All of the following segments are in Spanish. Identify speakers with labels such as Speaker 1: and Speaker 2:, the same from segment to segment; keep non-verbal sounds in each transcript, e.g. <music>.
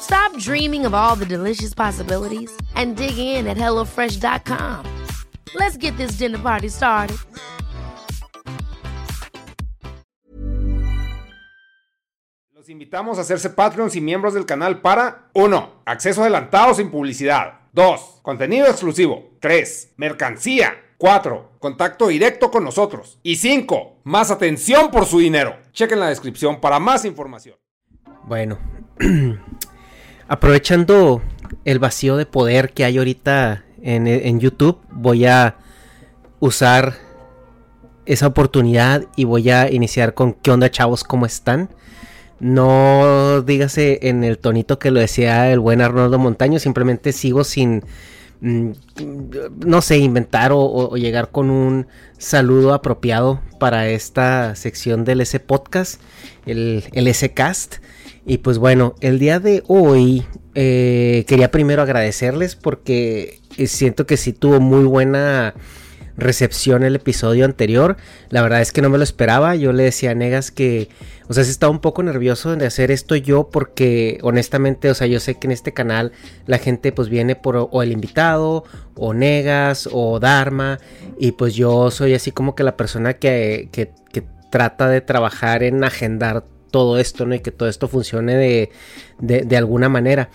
Speaker 1: Stop dreaming of all the delicious possibilities and dig in at HelloFresh.com. Let's get this dinner party started.
Speaker 2: Los invitamos a hacerse Patreons y miembros del canal para 1. Acceso adelantado sin publicidad. 2. Contenido exclusivo. 3. Mercancía. 4. Contacto directo con nosotros. Y 5. Más atención por su dinero. Chequen la descripción para más información.
Speaker 3: Bueno, <clears throat> aprovechando el vacío de poder que hay ahorita en, YouTube, voy a usar esa oportunidad y voy a iniciar con ¿Qué onda chavos? ¿Cómo están? No dígase en el tonito que lo decía el buen Arnoldo Montaño, simplemente sigo sin, mm, no sé, inventar o, o llegar con un saludo apropiado para esta sección del S Podcast, el, el S Cast. Y pues bueno, el día de hoy eh, quería primero agradecerles porque siento que sí tuvo muy buena recepción el episodio anterior. La verdad es que no me lo esperaba. Yo le decía a Negas que, o sea, sí estaba un poco nervioso de hacer esto yo porque honestamente, o sea, yo sé que en este canal la gente pues viene por o el invitado o Negas o Dharma y pues yo soy así como que la persona que, que, que trata de trabajar en agendar todo esto, ¿no? Y que todo esto funcione de, de, alguna manera.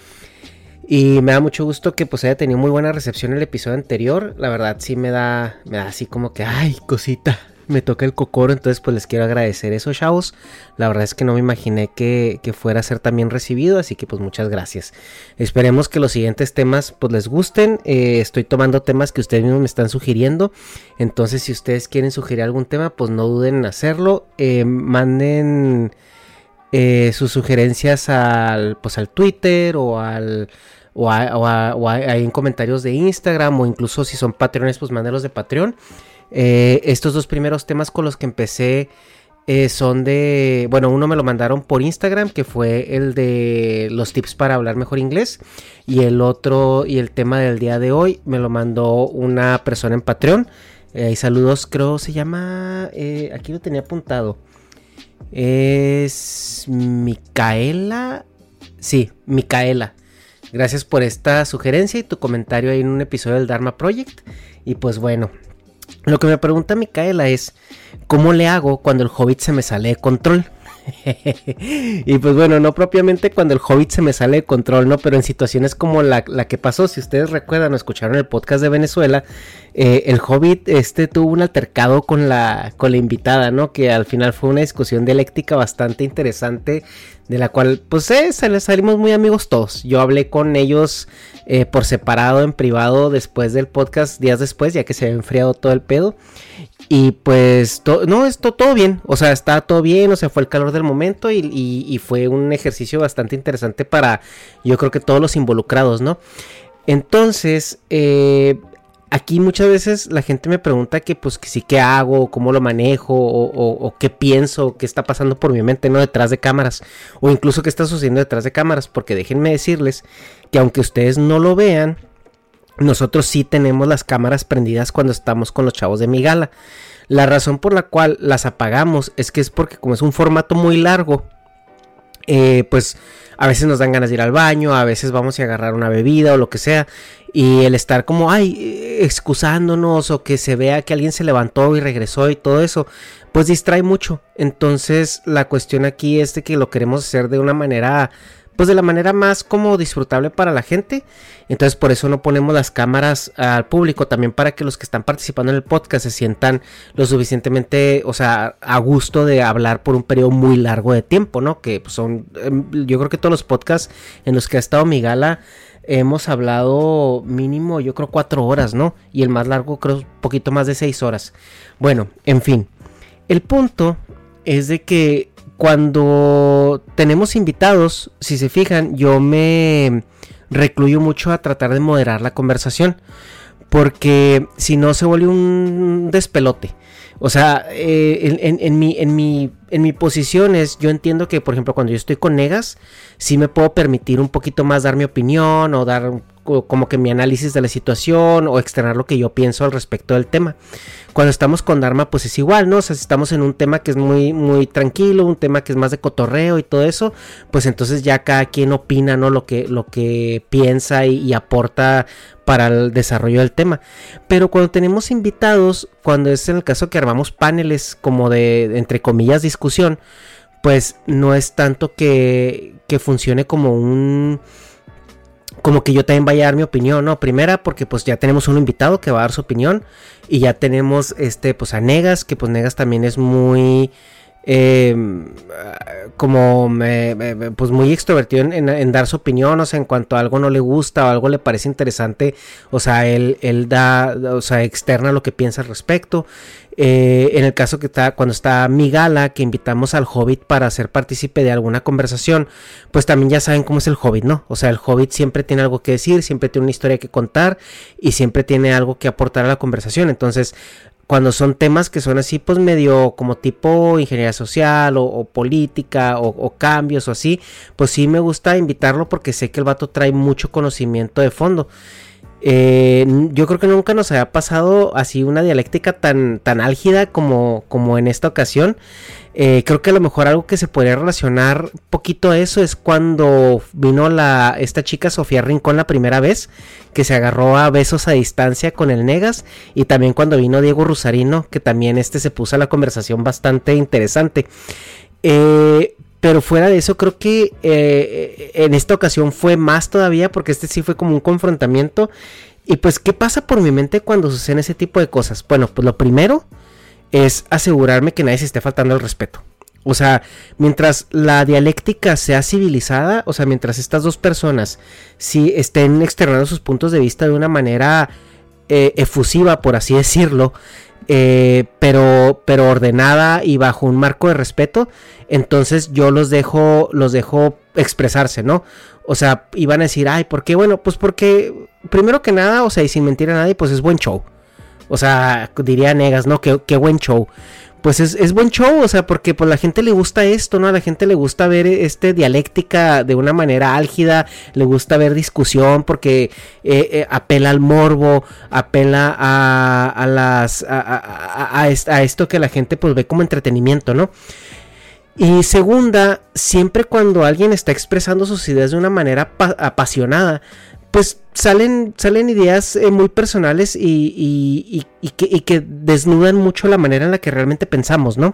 Speaker 3: Y me da mucho gusto que pues haya tenido muy buena recepción el episodio anterior. La verdad sí me da, me da así como que, ay, cosita, me toca el cocoro. Entonces pues les quiero agradecer eso, chavos. La verdad es que no me imaginé que, que fuera a ser tan bien recibido. Así que pues muchas gracias. Esperemos que los siguientes temas pues les gusten. Eh, estoy tomando temas que ustedes mismos me están sugiriendo. Entonces si ustedes quieren sugerir algún tema pues no duden en hacerlo. Eh, manden... Eh, sus sugerencias al pues al Twitter o al o, o, en comentarios de Instagram o incluso si son patrones pues mándelos de Patreon. Eh, estos dos primeros temas con los que empecé eh, son de bueno uno me lo mandaron por Instagram que fue el de los tips para hablar mejor inglés y el otro y el tema del día de hoy me lo mandó una persona en Patreon. Y saludos creo se llama aquí lo tenía apuntado es Micaela. Sí, Micaela. Gracias por esta sugerencia y tu comentario ahí en un episodio del Dharma Project. Y pues bueno, lo que me pregunta Micaela es, ¿cómo le hago cuando el hobbit se me sale de control? <laughs> y pues bueno, no propiamente cuando el hobbit se me sale de control, ¿no? Pero en situaciones como la, la que pasó, si ustedes recuerdan o escucharon el podcast de Venezuela, eh, el hobbit este tuvo un altercado con la, con la invitada, ¿no? Que al final fue una discusión dialéctica bastante interesante, de la cual pues eh, salimos muy amigos todos. Yo hablé con ellos eh, por separado, en privado, después del podcast, días después, ya que se había enfriado todo el pedo. Y pues, no, esto todo bien, o sea, está todo bien, o sea, fue el calor del momento y, y, fue un ejercicio bastante interesante para, yo creo que todos los involucrados, ¿no? Entonces, eh, aquí muchas veces la gente me pregunta que pues que sí qué hago, cómo lo manejo o, qué pienso, qué está pasando por mi mente, no detrás de cámaras o incluso qué está sucediendo detrás de cámaras, porque déjenme decirles que aunque ustedes no lo vean, nosotros sí tenemos las cámaras prendidas cuando estamos con los chavos de mi gala. La razón por la cual las apagamos es que es porque como es un formato muy largo, eh, pues a veces nos dan ganas de ir al baño, a veces vamos a agarrar una bebida o lo que sea. Y el estar como, ay, excusándonos o que se vea que alguien se levantó y regresó y todo eso, pues distrae mucho. Entonces la cuestión aquí es de que lo queremos hacer de una manera pues de la manera más como disfrutable para la gente. Entonces por eso no ponemos las cámaras al público, también para que los que están participando en el podcast se sientan lo suficientemente, o sea, a gusto de hablar por un periodo muy largo de tiempo, ¿no? Que pues, son, em, yo creo que todos los podcasts en los que ha estado mi gala hemos hablado mínimo, yo creo cuatro horas, ¿no? Y el más largo creo un poquito más de seis horas. Bueno, en fin, el punto es de que cuando tenemos invitados, si se fijan, yo me recluyo mucho a tratar de moderar la conversación. Porque si no se vuelve un despelote. O sea, eh, en, mi, en, mi, en mi posición es, yo entiendo que, por ejemplo, cuando yo estoy con Negas, sí me puedo permitir un poquito más dar mi opinión o dar como que mi análisis de la situación o externar lo que yo pienso al respecto del tema. Cuando estamos con Dharma, pues es igual, ¿no? O sea, si estamos en un tema que es muy, muy tranquilo, un tema que es más de cotorreo y todo eso, pues entonces ya cada quien opina, ¿no? Lo que, lo que piensa y, aporta para el desarrollo del tema. Pero cuando tenemos invitados, cuando es en el caso que armamos paneles como de, entre comillas, discusión, pues no es tanto que, que funcione como un como que yo también vaya a dar mi opinión, ¿no? Primera, porque pues ya tenemos un invitado que va a dar su opinión. Y ya tenemos este, pues a Negas, que pues Negas también es muy. Em, como pues muy extrovertido en, dar su opinión, o sea, en cuanto a algo no le gusta o algo le parece interesante, o sea, él, él da, o sea, externa lo que piensa al respecto. Eh, en el caso que está, cuando está mi gala, que invitamos al hobbit para ser partícipe de alguna conversación, pues también ya saben cómo es el hobbit, ¿no? O sea, el hobbit siempre tiene algo que decir, siempre tiene una historia que contar y siempre tiene algo que aportar a la conversación. Entonces, cuando son temas que son así, pues medio como tipo ingeniería social o, política o, o, cambios o así, pues sí me gusta invitarlo porque sé que el vato trae mucho conocimiento de fondo. Eh, yo creo que nunca nos había pasado así una dialéctica tan, tan álgida como, como en esta ocasión. Eh, creo que a lo mejor algo que se podría relacionar poquito a eso es cuando vino la, esta chica Sofía Rincón la primera vez, que se agarró a besos a distancia con el Negas, y también cuando vino Diego Rusarino, que también este se puso a la conversación bastante interesante. Eh, pero fuera de eso, creo que eh, en esta ocasión fue más todavía, porque este sí fue como un confrontamiento. Y pues, ¿qué pasa por mi mente cuando suceden ese tipo de cosas? Bueno, pues lo primero es asegurarme que nadie se esté faltando el respeto. O sea, mientras la dialéctica sea civilizada, o sea, mientras estas dos personas sí estén externando sus puntos de vista de una manera eh, efusiva, por así decirlo, eh, pero, pero ordenada y bajo un marco de respeto, entonces yo los dejo, los dejo expresarse, ¿no? O sea, iban a decir, ay, ¿por qué? Bueno, pues porque, primero que nada, o sea, y sin mentir a nadie, pues es buen show. O sea, diría Negas, ¿no? Qué, qué buen show pues es, buen show, o sea, porque pues la gente le gusta esto, ¿no? A la gente le gusta ver este dialéctica de una manera álgida, le gusta ver discusión porque eh, eh, apela al morbo, apela a, a las a, a, esto que la gente pues ve como entretenimiento, ¿no? Y segunda, siempre cuando alguien está expresando sus ideas de una manera apasionada, pues salen, salen ideas eh, muy personales y, que, desnudan mucho la manera en la que realmente pensamos, ¿no?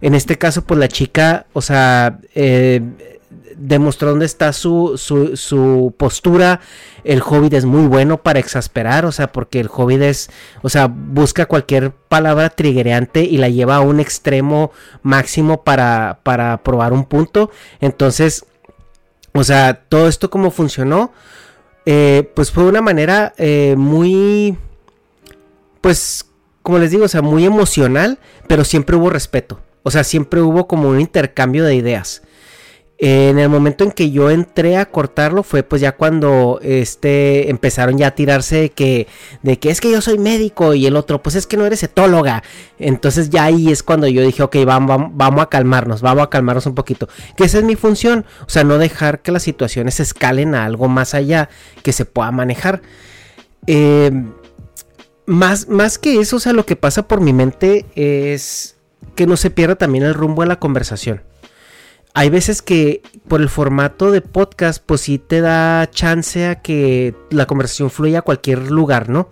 Speaker 3: En este caso, pues la chica, o sea, eh, demostró dónde está su, su, postura. El hobbit es muy bueno para exasperar, o sea, porque el hobbit es, o sea, busca cualquier palabra triggereante y la lleva a un extremo máximo para, para probar un punto. Entonces, o sea, todo esto como funcionó eh, pues fue una manera eh, muy, pues, como les digo, o sea, muy emocional, pero siempre hubo respeto. O sea, siempre hubo como un intercambio de ideas. En el momento en que yo entré a cortarlo fue pues ya cuando este empezaron ya a tirarse de que de que es que yo soy médico y el otro pues es que no eres etóloga. Entonces ya ahí es cuando yo dije, ok, vamos, vamos, a calmarnos, vamos a calmarnos un poquito. Que esa es mi función, o sea, no dejar que las situaciones escalen a algo más allá que se pueda manejar. Eh, más, más que eso, o sea, lo que pasa por mi mente es que no se pierda también el rumbo de la conversación hay veces que por el formato de podcast, pues sí te da chance a que la conversación fluya a cualquier lugar, ¿no?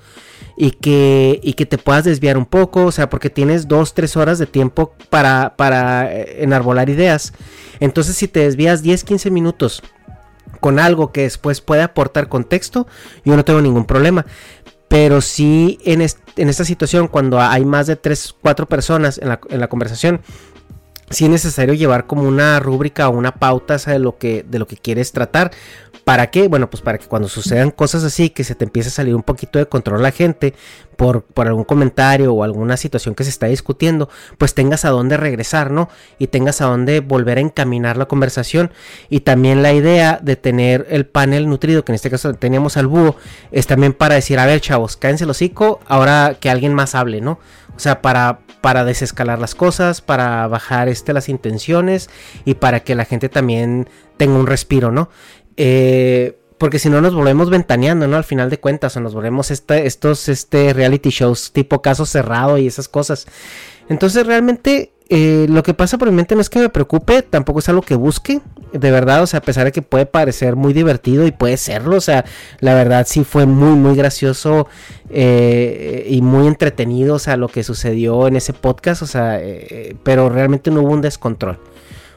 Speaker 3: Y que, y que te puedas desviar un poco, o sea, porque tienes dos, tres horas de tiempo para, para eh, enarbolar ideas. Entonces, si te desvías 10, 15 minutos con algo que después puede aportar contexto, yo no tengo ningún problema. Pero sí en, en esta situación, cuando hay más de 3, 4 personas en la, en la conversación, si es necesario llevar como una rúbrica o una pauta de lo que de lo que quieres tratar. ¿Para qué? Bueno, pues para que cuando sucedan cosas así, que se te empiece a salir un poquito de control la gente por, por algún comentario o alguna situación que se está discutiendo, pues tengas a dónde regresar, ¿no? Y tengas a dónde volver a encaminar la conversación. Y también la idea de tener el panel nutrido, que en este caso teníamos al búho, es también para decir, a ver, chavos, cállense el hocico, ahora que alguien más hable, ¿no? O sea, para, para desescalar las cosas, para bajar este, las intenciones y para que la gente también tenga un respiro, ¿no? Eh, porque si no nos volvemos ventaneando, ¿no? Al final de cuentas, o nos volvemos estos este, reality shows tipo caso cerrado y esas cosas. Entonces realmente eh, lo que pasa por mi mente no es que me preocupe, tampoco es algo que busque, de verdad, o sea, a pesar de que puede parecer muy divertido y puede serlo, o sea, la verdad sí fue muy, muy gracioso eh, y muy entretenido, o sea, lo que sucedió en ese podcast, o sea, eh, pero realmente no hubo un descontrol.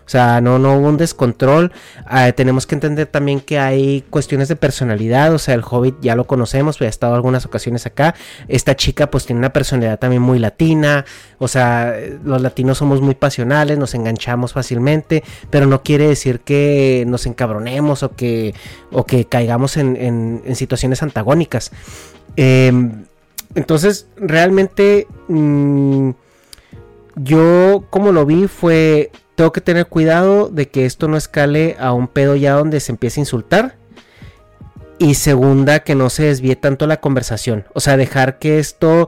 Speaker 3: O sea, no, no hubo un descontrol. Ah, tenemos que entender también que hay cuestiones de personalidad. O sea, el Hobbit ya lo conocemos, pues ha estado algunas ocasiones acá. Esta chica pues tiene una personalidad también muy latina. O sea, los latinos somos muy pasionales, nos enganchamos fácilmente. Pero no quiere decir que nos encabronemos o que, o que caigamos en, situaciones antagónicas. Em, entonces, realmente... Mm, yo como lo vi fue tengo que tener cuidado de que esto no escale a un pedo ya donde se empiece a insultar. Y segunda, que no se desvíe tanto la conversación. O sea, dejar que esto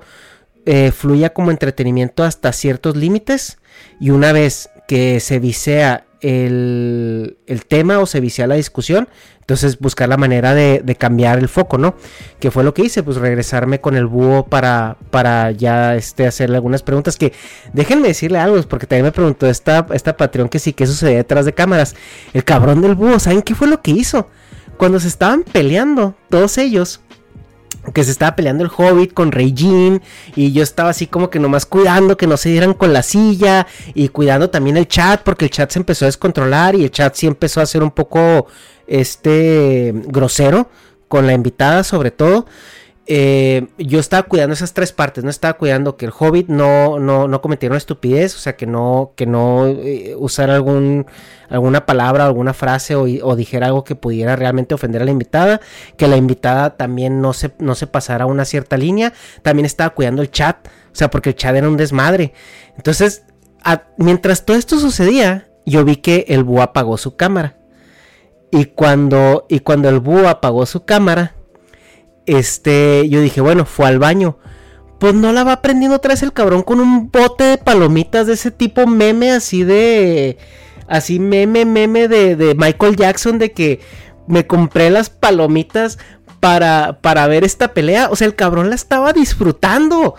Speaker 3: eh, fluya como entretenimiento hasta ciertos límites. Y una vez que se visea el, el tema o se vicia la discusión, entonces buscar la manera de, cambiar el foco, ¿no? Que fue lo que hice, pues regresarme con el búho para, para ya este, hacerle algunas preguntas que déjenme decirle algo, porque también me preguntó esta, esta Patreon que sí, que sucedía detrás de cámaras. El cabrón del búho, ¿saben qué fue lo que hizo? Cuando se estaban peleando, todos ellos, que se estaba peleando el Hobbit con Rey y yo estaba así como que nomás cuidando que no se dieran con la silla y cuidando también el chat porque el chat se empezó a descontrolar y el chat sí empezó a ser un poco este grosero con la invitada sobre todo. Eh, yo estaba cuidando esas tres partes, no estaba cuidando que el hobbit no, no, no cometiera una estupidez, o sea, que no, que no eh, usara algún, alguna palabra, alguna frase o, dijera algo que pudiera realmente ofender a la invitada, que la invitada también no se, no se pasara una cierta línea, también estaba cuidando el chat, o sea, porque el chat era un desmadre. Entonces, mientras todo esto sucedía, yo vi que el búho apagó su cámara. Y cuando, y cuando el búho apagó su cámara, este, yo dije, bueno, fue al baño. Pues no la va prendiendo otra vez el cabrón con un bote de palomitas de ese tipo meme así de... Así meme, meme de, de Michael Jackson de que me compré las palomitas para, para ver esta pelea. O sea, el cabrón la estaba disfrutando.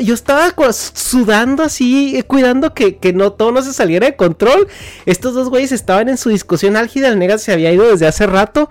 Speaker 3: yo estaba sudando así, eh, cuidando que, que, no todo no se saliera de control. Estos dos güeyes estaban en su discusión álgida. El nega se había ido desde hace rato.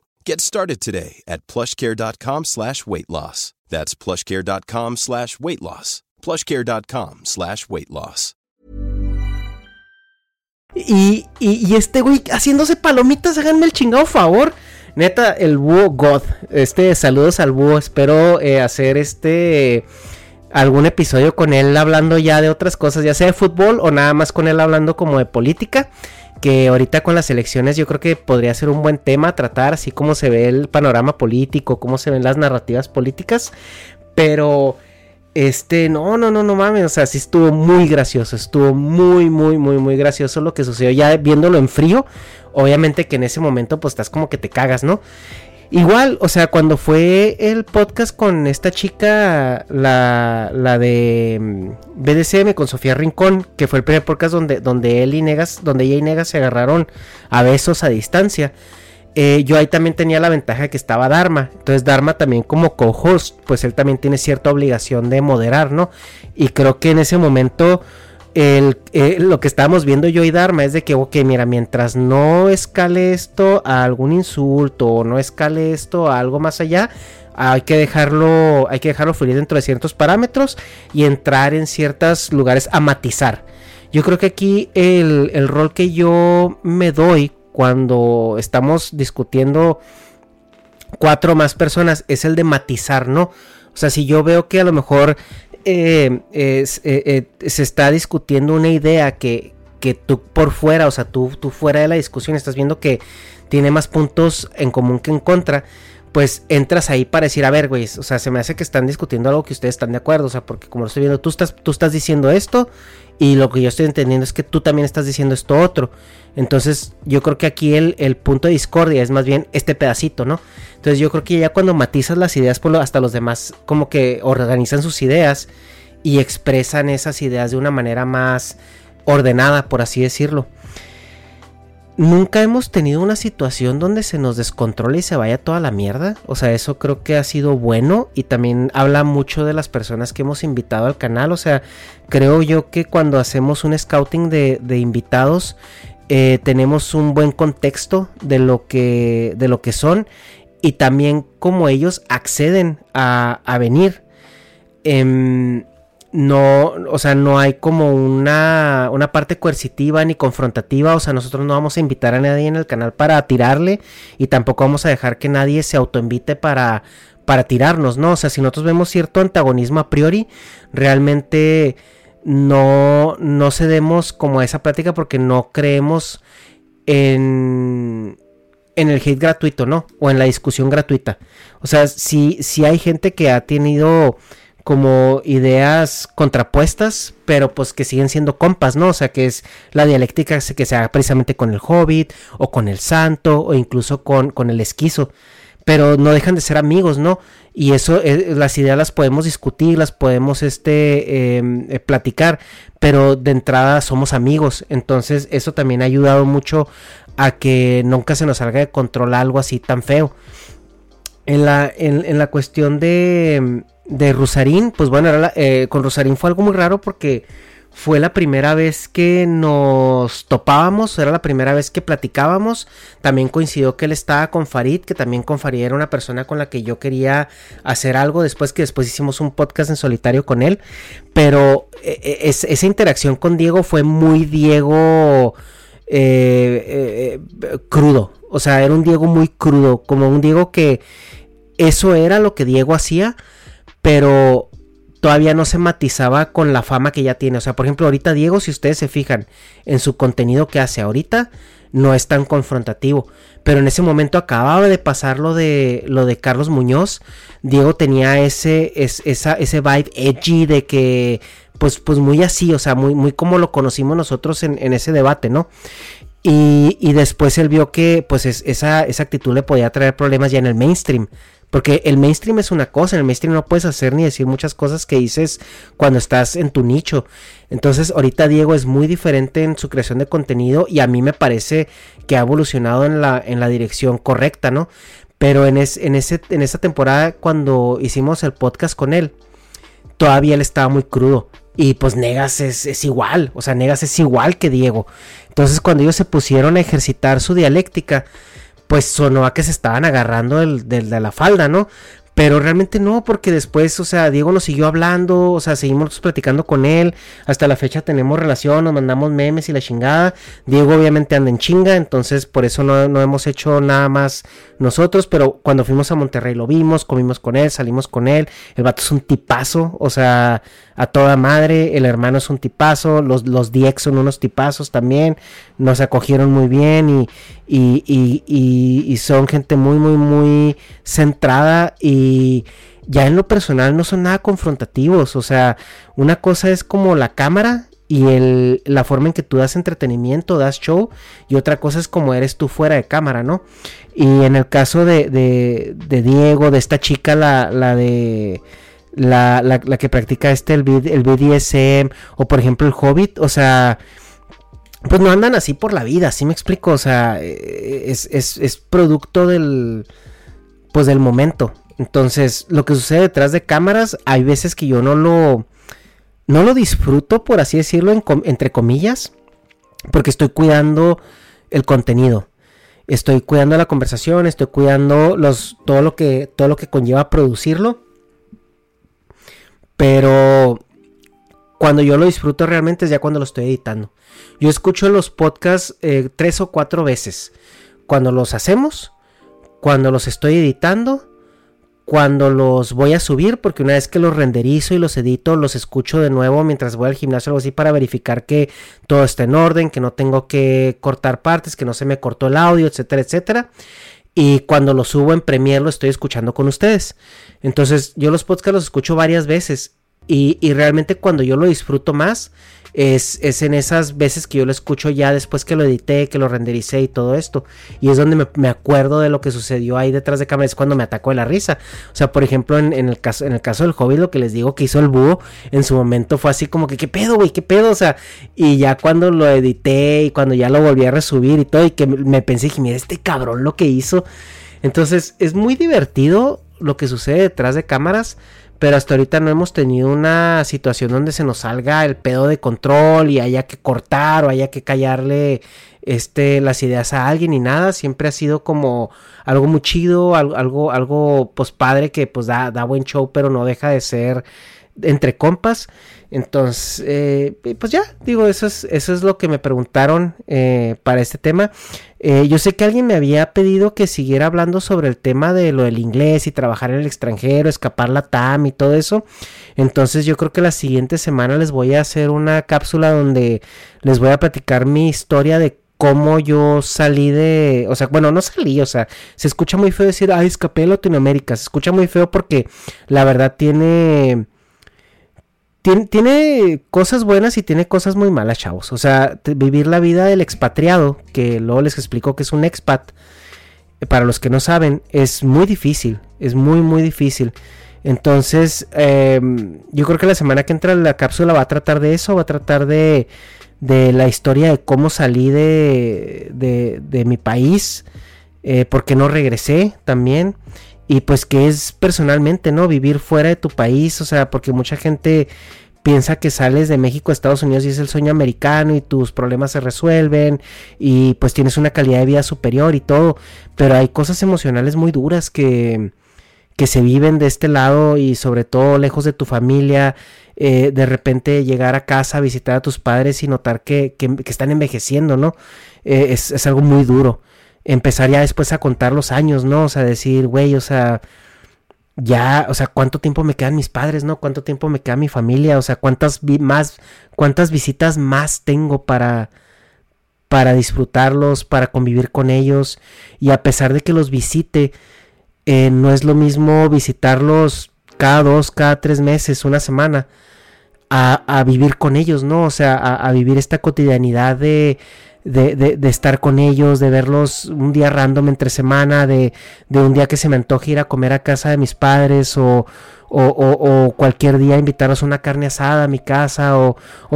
Speaker 4: Get started today at plushcare.com slash weight loss. That's plushcare.com slash weight loss. plushcare.com slash weight loss.
Speaker 3: Y, y, y este güey haciéndose palomitas, háganme el chingado favor. Neta, el búho God. Este, saludos al búho. Espero eh, hacer este algún episodio con él hablando ya de otras cosas, ya sea de fútbol o nada más con él hablando como de política. Que ahorita con las elecciones yo creo que podría ser un buen tema tratar, así como se ve el panorama político, cómo se ven las narrativas políticas. Pero este, no, no, no, no mames, o sea, sí estuvo muy gracioso, estuvo muy, muy, muy, muy gracioso lo que sucedió ya viéndolo en frío. Obviamente que en ese momento pues estás como que te cagas, ¿no? Igual, o sea, cuando fue el podcast con esta chica, la, la de mm, BDCM con Sofía Rincón, que fue el primer podcast donde, donde él y Negas, donde ella y Negas se agarraron a besos a distancia. Eh, yo ahí también tenía la ventaja de que estaba Dharma. Entonces Dharma también como co-host, pues él también tiene cierta obligación de moderar, ¿no? Y creo que en ese momento el, eh, lo que estábamos viendo yo y Dharma es de que, ok, mira, mientras no escale esto a algún insulto o no escale esto a algo más allá, hay que dejarlo, hay que dejarlo fluir dentro de ciertos parámetros y entrar en ciertos lugares a matizar. Yo creo que aquí el, el rol que yo me doy cuando estamos discutiendo cuatro más personas es el de matizar, ¿no? O sea, si yo veo que a lo mejor eh, eh, eh, se está discutiendo una idea que, que tú por fuera, o sea, tú, tú fuera de la discusión estás viendo que tiene más puntos en común que en contra, pues entras ahí para decir, a ver, güey, o sea, se me hace que están discutiendo algo que ustedes están de acuerdo, o sea, porque como lo estoy viendo, tú estás, tú estás diciendo esto y lo que yo estoy entendiendo es que tú también estás diciendo esto otro. Entonces yo creo que aquí el, el punto de discordia es más bien este pedacito, ¿no? Entonces yo creo que ya cuando matizas las ideas, por lo, hasta los demás como que organizan sus ideas y expresan esas ideas de una manera más ordenada, por así decirlo nunca hemos tenido una situación donde se nos descontrole y se vaya toda la mierda. O sea, eso creo que ha sido bueno y también habla mucho de las personas que hemos invitado al canal. O sea, creo yo que cuando hacemos un scouting de, invitados eh, tenemos un buen contexto de lo que, de lo que son y también cómo ellos acceden a, a venir. Eh, no, o sea, no hay como una, una parte coercitiva ni confrontativa, o sea, nosotros no vamos a invitar a nadie en el canal para tirarle y tampoco vamos a dejar que nadie se autoinvite para, para tirarnos, ¿no? O sea, si nosotros vemos cierto antagonismo a priori, realmente no, no cedemos como a esa práctica porque no creemos en, en el hate gratuito, ¿no? O en la discusión gratuita. O sea, si, si hay gente que ha tenido como ideas contrapuestas, pero pues que siguen siendo compas, ¿no? O sea, que es la dialéctica que se haga precisamente con el hobbit, o con el santo, o incluso con, con el esquizo. Pero no dejan de ser amigos, ¿no? Y eso, eh, las ideas las podemos discutir, las podemos este, em, eh, platicar, pero de entrada somos amigos. Entonces, eso también ha ayudado mucho a que nunca se nos salga de control algo así tan feo. En la, en la cuestión de, de Rosarín, pues bueno, eh, con Rosarín fue algo muy raro porque fue la primera vez que nos topábamos, era la primera vez que platicábamos. También coincidió que él estaba con Farid, que también con Farid era una persona con la que yo quería hacer algo después que después hicimos un podcast en solitario con él. Pero eh, eh, esa interacción con Diego fue muy Diego crudo. O sea, era un Diego muy crudo, como un Diego que eso era lo que Diego hacía pero todavía no se matizaba con la fama que ya tiene. O sea, por ejemplo, ahorita Diego, si ustedes se fijan en su contenido que hace ahorita, no es tan confrontativo. Pero en ese momento acababa de pasar lo de, lo de Carlos Muñoz. Diego tenía ese, esa, ese vibe edgy de que, pues, pues muy así, o sea, muy, muy como lo conocimos nosotros en, en ese debate, ¿no? Y, y, después él vio que pues esa, esa actitud le podía traer problemas ya en el mainstream Porque el mainstream es una cosa, en el mainstream no puedes hacer ni decir muchas cosas que dices cuando estás en tu nicho. Entonces ahorita Diego es muy diferente en su creación de contenido y a mí me parece que ha evolucionado en la, en la dirección correcta, ¿no? Pero en, en, ese, en esa temporada cuando hicimos el podcast con él, todavía él estaba muy crudo. Y pues Negas es, igual, o sea, Negas es igual que Diego. Entonces cuando ellos se pusieron a ejercitar su dialéctica, pues sonó a que se estaban agarrando del, de la falda, ¿no? Pero realmente no, porque después, o sea, Diego nos siguió hablando, o sea, seguimos platicando con él. Hasta la fecha tenemos relación, nos mandamos memes y la chingada. Diego obviamente anda en chinga, entonces por eso no, no hemos hecho nada más nosotros. Pero cuando fuimos a Monterrey lo vimos, comimos con él, salimos con él. El vato es un tipazo, o sea, a toda madre. El hermano es un tipazo, los, los son unos tipazos también. Nos acogieron muy bien y, y, y, y son gente muy, muy, muy centrada y ya en lo personal no son nada confrontativos. O sea, una cosa es como la cámara y el, la forma en que tú das entretenimiento, das show, y otra cosa es como eres tú fuera de cámara, ¿no? Y en el caso de, de, Diego, de esta chica, la, la de... La, la, que practica este, el, el BDSM, o por ejemplo el Hobbit, o sea, pues no andan así por la vida, ¿sí me explico? O sea, es, es, es producto del, pues del momento. Entonces, lo que sucede detrás de cámaras, hay veces que yo no lo, no lo disfruto, por así decirlo, entre comillas, porque estoy cuidando el contenido. Estoy cuidando la conversación, estoy cuidando los, todo, lo que, todo lo que conlleva producirlo. Pero cuando yo lo disfruto realmente es ya cuando lo estoy editando. Yo escucho los podcasts eh, tres o cuatro veces. Cuando los hacemos, cuando los estoy editando cuando los voy a subir, porque una vez que los renderizo y los edito, los escucho de nuevo mientras voy al gimnasio o algo así para verificar que todo está en orden, que no tengo que cortar partes, que no se me cortó el audio, etcétera, etcétera. Y cuando los subo en Premiere lo estoy escuchando con ustedes. Entonces yo los podcasts los escucho varias veces y, y realmente cuando yo lo disfruto más es, es, en esas veces que yo lo escucho ya después que lo edité, que lo rendericé y todo esto. Y es donde me, acuerdo de lo que sucedió ahí detrás de cámara, es cuando me atacó de la risa. O sea, por ejemplo, en, el, caso, en el caso del hobby, lo que les digo que hizo el búho, en su momento fue así como que, ¿qué pedo, güey? ¿Qué pedo? O sea, y ya cuando lo edité y cuando ya lo volví a resubir y todo, y que me pensé, dije, mira, este cabrón lo que hizo. Entonces, es muy divertido lo que sucede detrás de cámaras pero hasta ahorita no hemos tenido una situación donde se nos salga el pedo de control y haya que cortar o haya que callarle este las ideas a alguien y nada, siempre ha sido como algo muy chido, algo algo, algo pues padre que pues da, da buen show, pero no deja de ser entre compas. Entonces, eh, pues ya, digo, eso es, eso es lo que me preguntaron eh, para este tema. Eh, yo sé que alguien me había pedido que siguiera hablando sobre el tema de lo del inglés y trabajar en el extranjero, escapar la TAM y todo eso. Entonces yo creo que la siguiente semana les voy a hacer una cápsula donde les voy a platicar mi historia de cómo yo salí de, o sea, bueno, no salí, o sea, se escucha muy feo decir, ay, escapé de Latinoamérica, se escucha muy feo porque la verdad tiene tiene, cosas buenas y tiene cosas muy malas, chavos. O sea, vivir la vida del expatriado, que luego les explico que es un expat, eh, para los que no saben, es muy difícil. Es muy, muy difícil. Entonces, em, yo creo que la semana que entra la cápsula va a tratar de eso, va a tratar de, de la historia de cómo salí de, de, mi país, eh, porque no regresé también y pues que es personalmente, ¿no? Vivir fuera de tu país, o sea, porque mucha gente piensa que sales de México a Estados Unidos y es el sueño americano y tus problemas se resuelven y pues tienes una calidad de vida superior y todo, pero hay cosas emocionales muy duras que, que se viven de este lado y sobre todo lejos de tu familia, eh, de repente llegar a casa visitar a tus padres y notar que, que, están envejeciendo, ¿no? Eh, es, es algo muy duro empezar ya después a contar los años, ¿no? O sea, decir, güey, o sea, ya, o sea, cuánto tiempo me quedan mis padres, ¿no? Cuánto tiempo me queda mi familia, o sea, cuántas más, cuántas visitas más tengo para para disfrutarlos, para convivir con ellos y a pesar de que los visite, eh, no es lo mismo visitarlos cada dos, cada tres meses, una semana, a, a vivir con ellos, ¿no? O sea, a vivir esta cotidianidad de, de, de, estar con ellos, de verlos un día random entre semana, de, de, un día que se me antoje ir a comer a casa de mis padres o, o, cualquier día invitarlos a una carne asada a mi casa o,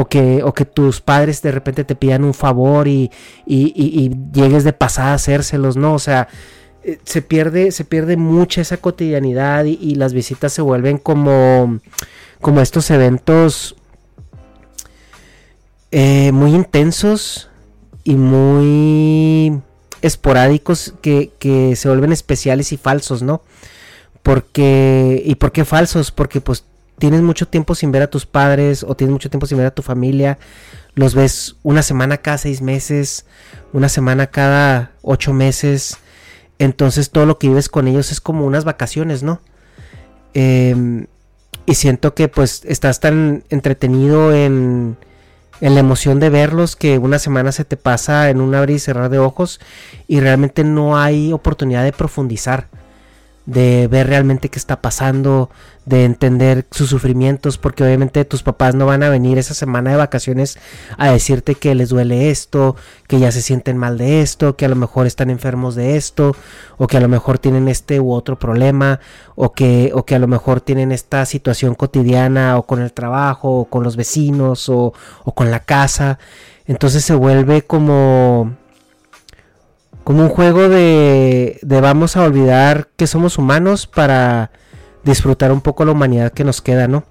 Speaker 3: que, o que tus padres de repente te pidan un favor y, y, y, y llegues de pasada a hacérselos, ¿no? O sea, eh, se pierde, se pierde mucha esa cotidianidad y, las visitas se vuelven como, como estos eventos eh, muy intensos y muy esporádicos que, que, se vuelven especiales y falsos, ¿no? Porque, ¿y por qué falsos? Porque pues tienes mucho tiempo sin ver a tus padres o tienes mucho tiempo sin ver a tu familia, los ves una semana cada seis meses, una semana cada ocho meses, entonces todo lo que vives con ellos es como unas vacaciones, ¿no? Em, y siento que pues estás tan entretenido en, en la emoción de verlos que una semana se te pasa en un abrir y cerrar de ojos y realmente no hay oportunidad de profundizar de ver realmente qué está pasando, de entender sus sufrimientos, porque obviamente tus papás no van a venir esa semana de vacaciones a decirte que les duele esto, que ya se sienten mal de esto, que a lo mejor están enfermos de esto, o que a lo mejor tienen este u otro problema, o que, o que a lo mejor tienen esta situación cotidiana, o con el trabajo, o con los vecinos, o, o con la casa. Entonces se vuelve como como un juego de, de vamos a olvidar que somos humanos para disfrutar un poco la humanidad que nos queda, ¿no?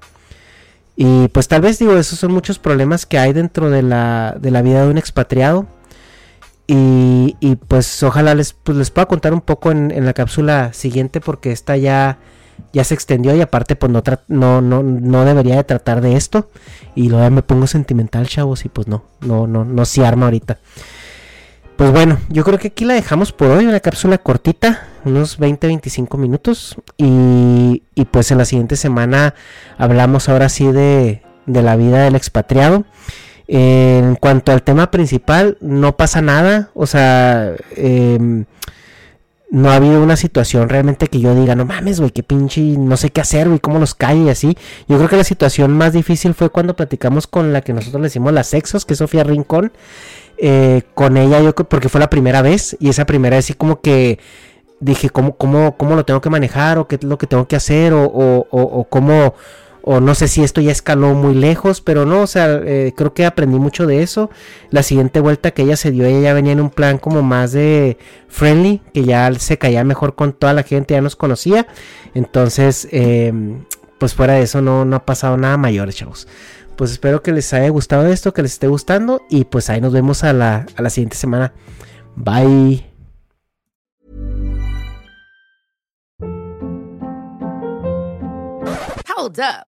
Speaker 3: Y pues tal vez digo, esos son muchos problemas que hay dentro de la, de la vida de un expatriado. Y, y pues ojalá les, pues les pueda contar un poco en, en, la cápsula siguiente porque esta ya, ya se extendió y aparte pues no, no, no, no debería de tratar de esto. Y luego me pongo sentimental, chavos, y pues no, no, no, no se arma ahorita. Pues bueno, yo creo que aquí la dejamos por hoy, una cápsula cortita, unos 20-25 minutos. Y, y, pues en la siguiente semana hablamos ahora sí de, de la vida del expatriado. en cuanto al tema principal, no pasa nada. O sea, eh, no ha habido una situación realmente que yo diga, no mames, güey, qué pinche, no sé qué hacer, güey, cómo los cae y así. Yo creo que la situación más difícil fue cuando platicamos con la que nosotros le decimos las sexos, que es Sofía Rincón. Eh, con ella yo porque fue la primera vez y esa primera vez sí como que dije cómo, cómo, cómo lo tengo que manejar o qué es lo que tengo que hacer o, o, cómo o no sé si esto ya escaló muy lejos, pero no, o sea, eh, creo que aprendí mucho de eso. La siguiente vuelta que ella se dio, ella ya venía en un plan como más de friendly, que ya se caía mejor con toda la gente, ya nos conocía. Entonces, em, pues fuera de eso no, no ha pasado nada mayor, chavos pues espero que les haya gustado esto, que les esté gustando y pues ahí nos vemos a la, a la siguiente semana. Bye.
Speaker 1: Hold up.